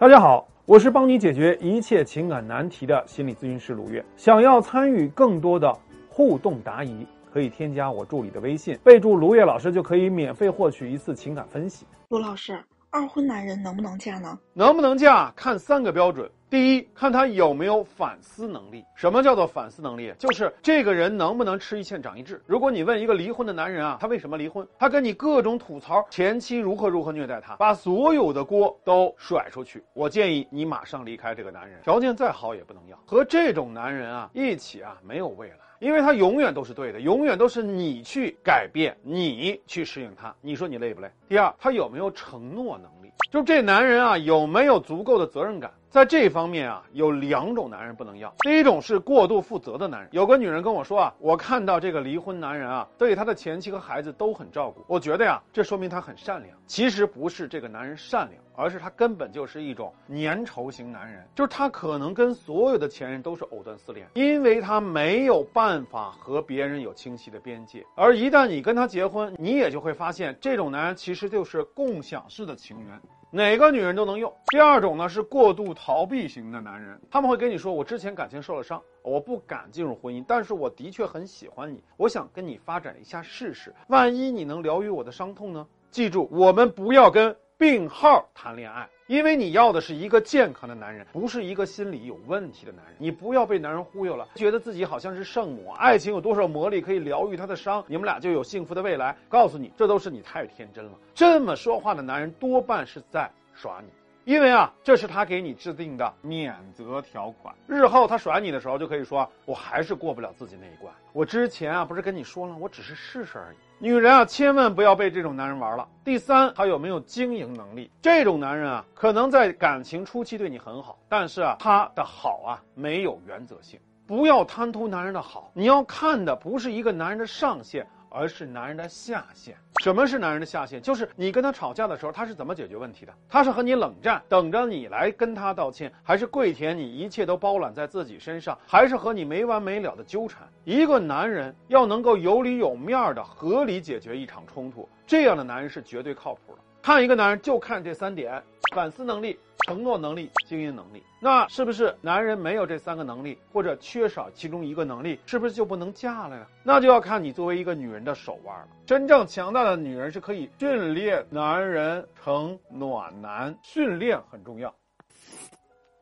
大家好，我是帮你解决一切情感难题的心理咨询师卢月。想要参与更多的互动答疑，可以添加我助理的微信，备注卢月老师，就可以免费获取一次情感分析。卢老师，二婚男人能不能嫁呢？能不能嫁，看三个标准。第一，看他有没有反思能力。什么叫做反思能力？就是这个人能不能吃一堑长一智。如果你问一个离婚的男人啊，他为什么离婚？他跟你各种吐槽前妻如何如何虐待他，把所有的锅都甩出去。我建议你马上离开这个男人，条件再好也不能要。和这种男人啊一起啊没有未来，因为他永远都是对的，永远都是你去改变，你去适应他。你说你累不累？第二，他有没有承诺能力？就这男人啊有没有足够的责任感？在这方面啊，有两种男人不能要。第一种是过度负责的男人。有个女人跟我说啊，我看到这个离婚男人啊，对他的前妻和孩子都很照顾。我觉得呀，这说明他很善良。其实不是这个男人善良，而是他根本就是一种粘稠型男人。就是他可能跟所有的前任都是藕断丝连，因为他没有办办法和别人有清晰的边界。而一旦你跟他结婚，你也就会发现，这种男人其实就是共享式的情缘。哪个女人都能用。第二种呢是过度逃避型的男人，他们会跟你说：“我之前感情受了伤，我不敢进入婚姻，但是我的确很喜欢你，我想跟你发展一下试试，万一你能疗愈我的伤痛呢？”记住，我们不要跟病号谈恋爱，因为你要的是一个健康的男人，不是一个心理有问题的男人。你不要被男人忽悠了，觉得自己好像是圣母，爱情有多少魔力可以疗愈他的伤，你们俩就有幸福的未来。告诉你，这都是你太天真了。这么说话的男人多半是在耍你，因为啊，这是他给你制定的免责条款。日后他甩你的时候，就可以说我还是过不了自己那一关。我之前啊，不是跟你说了，我只是试试而已。女人啊，千万不要被这种男人玩了。第三，他有没有经营能力？这种男人啊，可能在感情初期对你很好，但是啊，他的好啊没有原则性。不要贪图男人的好，你要看的不是一个男人的上限。而是男人的下限。什么是男人的下限？就是你跟他吵架的时候，他是怎么解决问题的？他是和你冷战，等着你来跟他道歉，还是跪舔你，一切都包揽在自己身上，还是和你没完没了的纠缠？一个男人要能够有理有面的合理解决一场冲突，这样的男人是绝对靠谱的。看一个男人就看这三点：反思能力、承诺能力、经营能力。那是不是男人没有这三个能力，或者缺少其中一个能力，是不是就不能嫁了呀？那就要看你作为一个女人的手腕了。真正强大的女人是可以训练男人成暖男，训练很重要。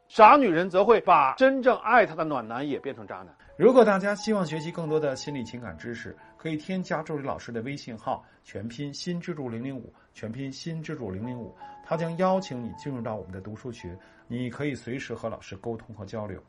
傻女人则会把真正爱她的暖男也变成渣男。如果大家希望学习更多的心理情感知识，可以添加助理老师的微信号，全拼新之助零零五，全拼新之助零零五，他将邀请你进入到我们的读书群，你可以随时和老师沟通和交流。